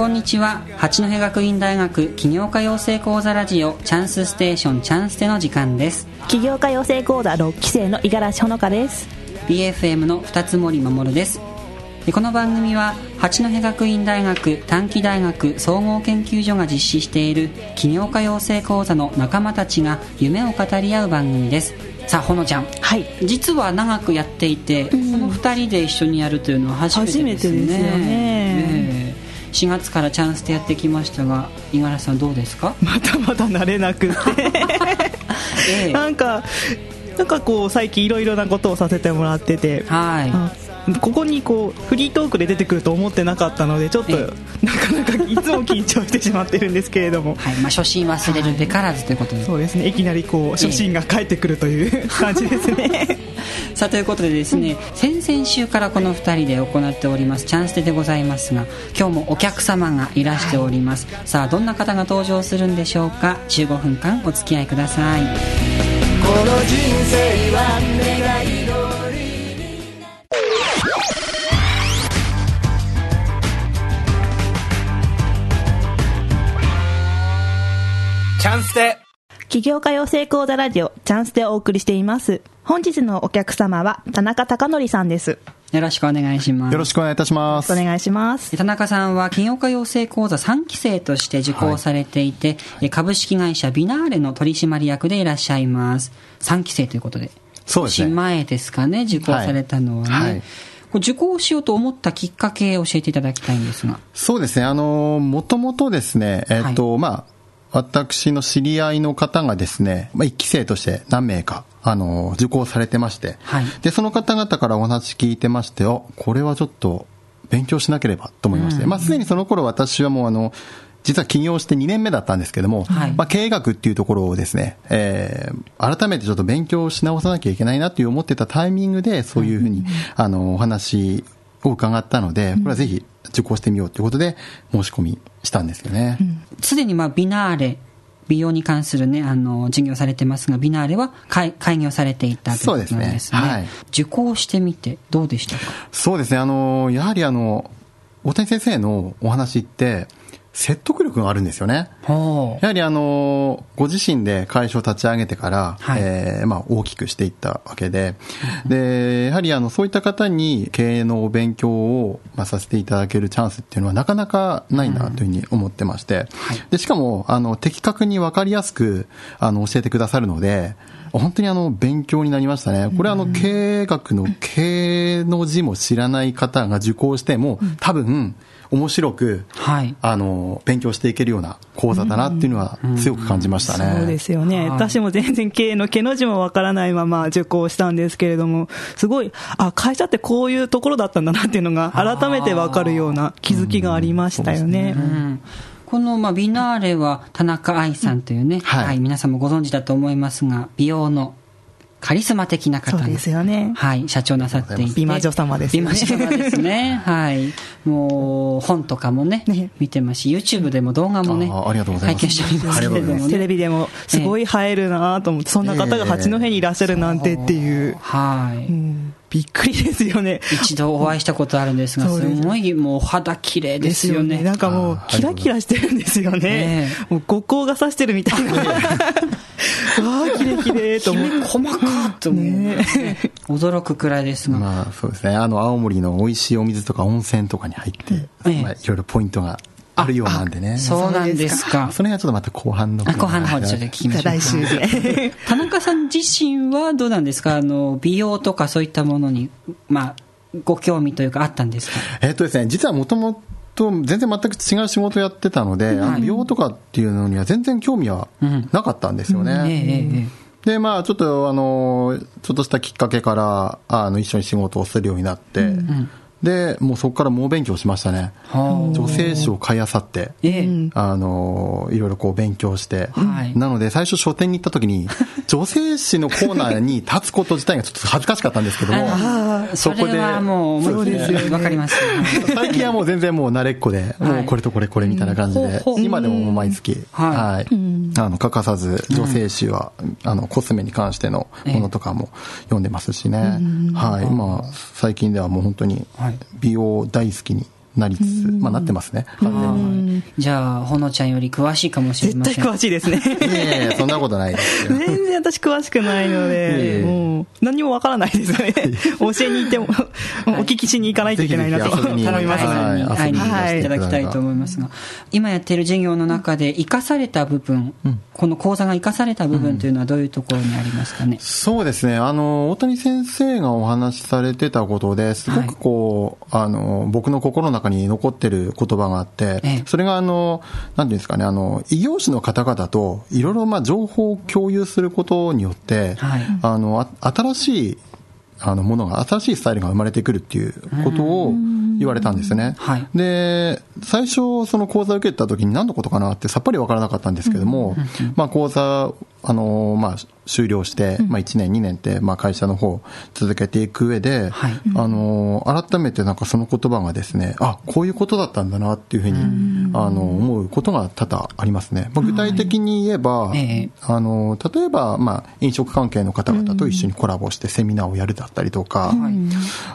こんにちは。八戸学院大学起業家養成講座ラジオチャンスステーションチャンステの時間です。起業家養成講座6期生の五十嵐ほのかです。BFM の二つ森守です。この番組は八戸学院大学短期大学総合研究所が実施している起業家養成講座の仲間たちが夢を語り合う番組です。さあほのちゃん、はい、実は長くやっていて、うん、この2人で一緒にやるというのは初めてですね。初めてですよね、えー4月からチャンスでやってきましたが五十嵐さんどうですか？まだまだ慣れなくて。ええ、なんかなんかこう最近いろいろなことをさせてもらってて、はい、ここにこうフリートークで出てくると思ってなかったのでちょっとなかなかいつも緊張してしまってるんですけれども、はい。まあ、初心忘れるべからずということで、そうですね。いきなりこう初心が返ってくるという感じですね さあということでですね、うん、先々週からこの2人で行っておりますチャンステでございますが今日もお客様がいらしております、はい、さあどんな方が登場するんでしょうか？15分間お付き合いください。この人生は願いチャンスで起業家養成講座ラジオチャンスでお送りしています本日のお客様は田中貴則さんですよろしくお願いします。よろしくお願いいたします。お願いします。田中さんは、起業家養成講座3期生として受講されていて、はい、株式会社ビナーレの取締役でいらっしゃいます。3期生ということで。そうですね。前ですかね、受講されたのはね。はいはい受講しようと思ったきっかけを教えていただきたいんですが。そうですね。あの、もともとですね、えっ、ー、と、はい、まあ、私の知り合いの方がですね、まあ、1期生として何名か、あの、受講されてまして、はい、で、その方々からお話聞いてまして、お、これはちょっと勉強しなければと思いまして、うん、まあ、すでにその頃私はもうあの、実は起業して2年目だったんですけども、はい、まあ、経営学っていうところをですね、えー、改めてちょっと勉強し直さなきゃいけないなって思ってたタイミングで、そういうふうに、あの、お話を伺ったので、これはぜひ受講してみようということで申し込みしたんですよね。す、で、にまあビナーレ美容に関するね、あの、事業されてますが、ビナーレは開開業されていたということですね。そうですね。はい。受講してみてどうでしたか？そうですね。あの、やはりあの、大谷先生のお話って、説得力があるんですよね。やはりあの、ご自身で会社を立ち上げてから、はい、えー、まあ大きくしていったわけで、で、やはりあの、そういった方に経営のお勉強を、まあ、させていただけるチャンスっていうのはなかなかないなというふうに思ってまして、うんはい、で、しかも、あの、的確にわかりやすく、あの、教えてくださるので、本当にあの、勉強になりましたね。これあの、経営学の経営の字も知らない方が受講しても、多分、面白く、はい、あの、勉強していけるような講座だなっていうのは強く感じましたね。そうですよね。私も全然経営の毛の字もわからないまま受講したんですけれども、すごい、あ、会社ってこういうところだったんだなっていうのが改めてわかるような気づきがありましたよね。この、まあ、ビナーレは田中愛さんというね、はい、はい、皆さんもご存知だと思いますが、美容のカリスマ的な方そうですよね。はい、社長なさっていて。美魔女様ですね。美魔女様ですね。はい。もう、本とかもね、ね見てますし、YouTube でも動画もね、ありがとうございます。拝見しておりますけれども、ね、テレビでも、すごい映えるなと思って、そんな方が八戸にいらっしゃるなんてっていう。はい。うんびっくりですよね。一度お会いしたことあるんですが、すごいもうお肌綺麗ですよね。なんかもう、キラキラしてるんですよね。もう五光がさしてるみたいな。わあ、キレキレと思って。細かっと思う。驚くくらいですが。まあそうですね。あの、青森の美味しいお水とか温泉とかに入って、まあいろいろポイントがあるようなんでね。そうなんですか。それがちょっとまた後半の。後半の方でちょっと聞きましょう。来週で。田中さん自身はどうなんですか？あの、美容とかそういったものに、まあ、ご興味というかあったんですか？えっとですね、実はもともと全然全く違う仕事をやってたので、はい、美容とかっていうのには全然興味はなかったんですよね。で、まあ、ちょっと、あの、ちょっとしたきっかけから、あの、一緒に仕事をするようになって、うんで、もうそこから猛勉強しましたね。女性誌を買いあさって、あの、いろいろこう勉強して、はい、なので最初書店に行った時に、女性誌のコーナーに立つこと自体がちょっと恥ずかしかったんですけども、そこで。もう、そうですよ、ね。わかります。最近はもう全然もう慣れっこで、もうこれとこれこれみたいな感じで、今でも毎月、はい、あの、欠かさず女性誌は、あの、コスメに関してのものとかも読んでますしね、はい、今、最近ではもう本当に、美容大好きに。なりつつ、まあ、なってますね。じゃあ、ほのちゃんより詳しいかもしれません。絶対詳しいですね。いやいや、そんなことないですよ。全然私詳しくないので、もう、何もわからないですよね。教えに行っても、お聞きしに行かないといけないなと思いますね。会いに行かせていただきたいと思いますが、今やっている授業の中で生かされた部分、この講座が生かされた部分というのはどういうところにありますかね？そうですね。あの、大谷先生がお話しされてたことですごくこう、あの、僕の心の中に残ってる言葉があって、それがあの、なんていうんですかね、あの、異業種の方々といろいろまあ情報を共有することによって、はい、あの、新しいあのものが、新しいスタイルが生まれてくるっていうことを言われたんですよね。はい、で、最初、その講座を受けた時に何のことかなってさっぱり分からなかったんですけども、まあ講座、あの、まあ、終了して、まあ、1年、2年って、まあ、会社の方続けていく上で、はい、あの、改めてなんかその言葉がですね、あ、こういうことだったんだなっていうふうに、あの、思うことが多々ありますね。まあ、具体的に言えば、はい、あの、例えば、まあ、飲食関係の方々と一緒にコラボしてセミナーをやるだったりとか、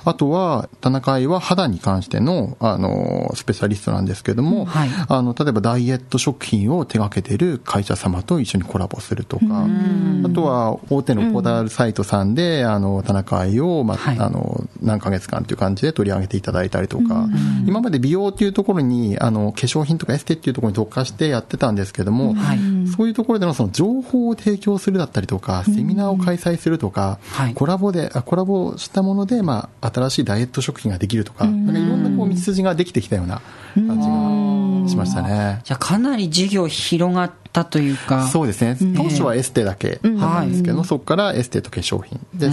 あとは、田中愛は肌に関しての、あの、スペシャリストなんですけども、はい、あの、例えばダイエット食品を手掛けている会社様と一緒にコラボするとか、あとは大手のポータルサイトさんで、あの、田中愛を、まあ、あの、何ヶ月間という感じで取り上げていただいたりとか、今まで美容っていうところに、あの、化粧品とかエステっていうところに特化してやってたんですけども、はい、そういうところでのその情報を提供するだったりとか、セミナーを開催するとか、コラボで、コラボしたもので、まあ、新しいダイエット食品ができるとか、なんかいろんなこう道筋ができてきたような感じがしましたね。じゃあかなり事業広がったというか。そうですね。当初はエステだけだったんですけども、そこからエステと化粧品。で、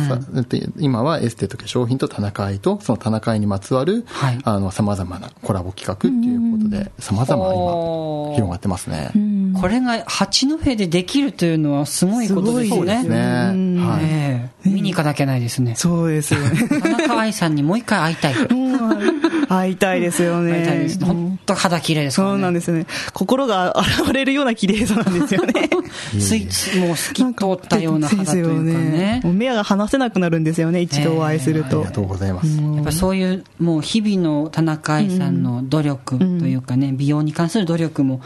今はエステと化粧品。と田中愛と、その田中愛にまつわる、あの、様々なコラボ企画っていうことで、様々今、広がってますね。これが八戸でできるというのはすごいことですね。そうですね。はい。見に行かなきゃないですね。そうですよね。田中愛さんにもう一回会いたい。会いたいですよね。本当肌綺麗ですそうなんですね。心が現れるような綺麗さなんですよね。スイーツも透き通ったような肌というかね。目が離せなくなるんですよね、一度お会いすると。ありがとうございます。やっぱそういう、もう日々の田中愛さんの努力というかね、美容に関する努力も、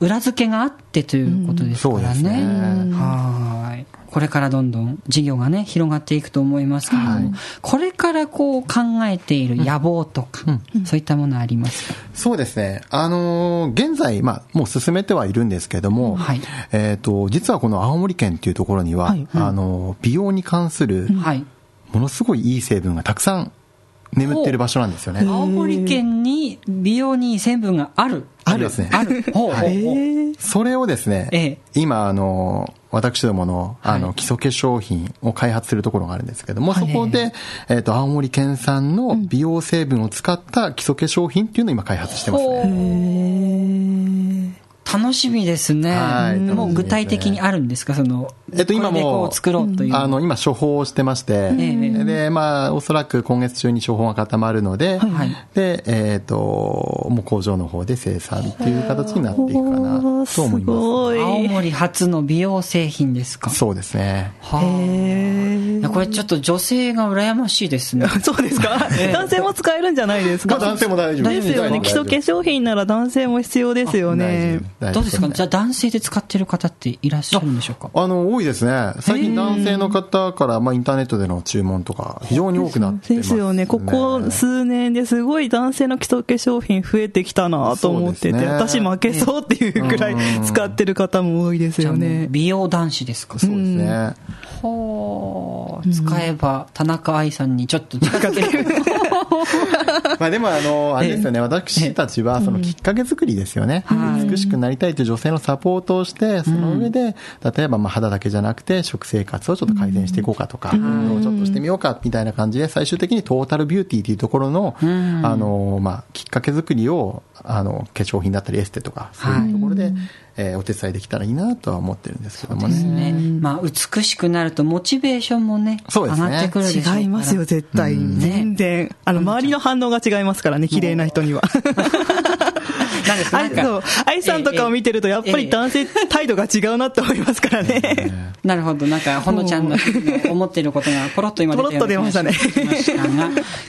裏付けがあってということですからね。はい。これからどんどん事業がね、広がっていくと思いますけれども、はい、これからこう考えている野望とか、うん、そういったものありますか？そうですね。あのー、現在、まあ、もう進めてはいるんですけども、はい、えっ、ー、と、実はこの青森県っていうところには、はい、あのー、美容に関する、ものすごいいい成分がたくさん眠ってる場所なんですよね。青森県に美容に成分があるあるですね。ある。はい、それをですね、ええ、今、あの、私どもの、あの、基礎化粧品を開発するところがあるんですけども、はい、そこで、えっ、ー、と、青森県産の美容成分を使った基礎化粧品っていうのを今開発してますね。楽しみですね。はい。もう具体的にあるんですか？その、えっと、今も、作ろうという。あの、今、処方をしてまして、で、まあ、おそらく今月中に処方が固まるので、はい、で、えっ、と、もう工場の方で生産っていう形になっていくかなと思います。青森初の美容製品ですか？そうですね。はあ。これちょっと女性が羨ましいですね。そうですか？男性も使えるんじゃないですか？男性も大丈夫です。よね。基礎化粧品なら男性も必要ですよね。どうですか？じゃあ男性で使ってる方っていらっしゃるんでしょうか？あの、多いですね。最近男性の方から、まあ、インターネットでの注文とか、非常に多くなってます、ね、ですよね。ここ数年ですごい男性の基礎化粧品増えてきたなと思ってて、ね、私負けそうっていうくらい使ってる方も多いですよね。美容男子ですかそうですね。はあ、使えば田中愛さんにちょっと近づける。まあでもあの、あれですよね、私たちはそのきっかけ作りですよね。美しくなりたいという女性のサポートをして、その上で、例えばまあ肌だけじゃなくて、食生活をちょっと改善していこうかとか、ちょっとしてみようかみたいな感じで、最終的にトータルビューティーというところの、あの、まあ、きっかけ作りを、あの、化粧品だったりエステとか、そういうところで、えー、お手伝いできたらいいなとは思ってるんですけどもね。ねまあ、美しくなるとモチベーションもね、そうですね上がってくるでし違いますよ、絶対。全然。あの、周りの反応が違いますからね、綺麗な人には。なんですかそう。愛さんとかを見てると、やっぱり男性態度が違うなって思いますからね。なるほど。なんか、ほのちゃんの思っていることがポロッと今出てポロッと出ましたね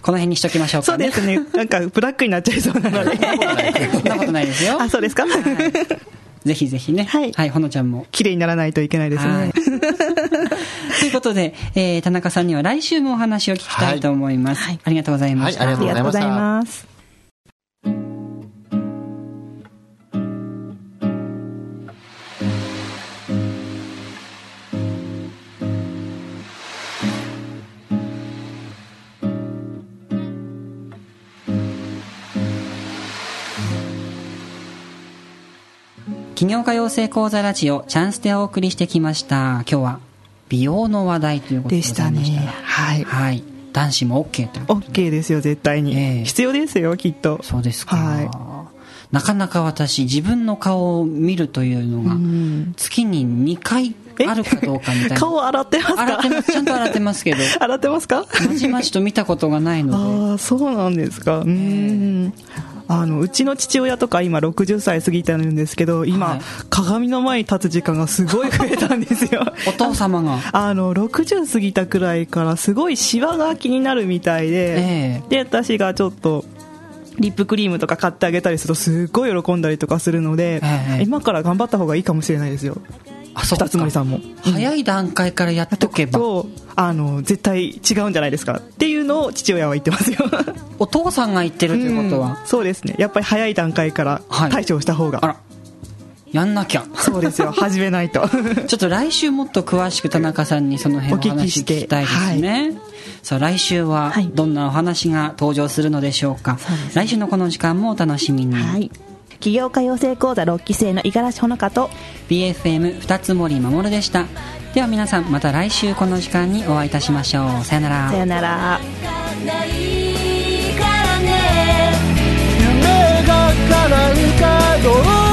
この辺にしときましょうかね。そうですね。なんか、ブラックになっちゃいそうなので。そんなことないですよ。あ、そうですか？はいぜひぜひね。はいはい、ほのちゃんも。綺麗にならないといけないですはいね。ということで、えー田中さんには来週もお話を聞きたいと思います。はいありがとうございました。はいありがとうございました起業家養成講座ラジオチャンスでお送りしてきました。今日は美容の話題ということででしたね。がはい。はい。男子も OK という。OK ですよ、絶対に。ええ必要ですよ、きっと。そうですか。はなかなか私、自分の顔を見るというのが、ん月に2回あるかどうかみたいな。顔洗ってますか？洗ってます。ちゃんと洗ってますけど、洗ってますか？まじまじと見たことがないのああ、そうなんですか。うーん。あの、うちの父親とか今60歳過ぎてるんですけど、今、はい鏡の前に立つ時間がすごい増えたんですよ。で、お父様が、あの、60過ぎたくらいからすごいシワが気になるみたいで、えで、私がちょっと、リップクリームとか買ってあげたりするとすっごい喜んだりとかするので、ええ今から頑張った方がいいかもしれないですよ。二つ森さんも。早い段階からやっとけば、と、あの、絶対違うんじゃないですかっていうのを父親は言ってますよ。お父さんが言ってるということは、うんそうですね。やっぱり早い段階からはい対処した方が。あら、やんなきゃ。そうですよ。始めないと。ちょっと来週もっと詳しく田中さんにその辺のおお聞きして話聞きたいですね。さあ来週ははいどんなお話が登場するのでしょうか。来週のこの時間もお楽しみに。はい。起業家養成講座6期生の五十嵐ほのかと BFM 二つ森守でした。では皆さんまた来週この時間にお会いいたしましょう。さよならさ。よなら。夢が叶うかどう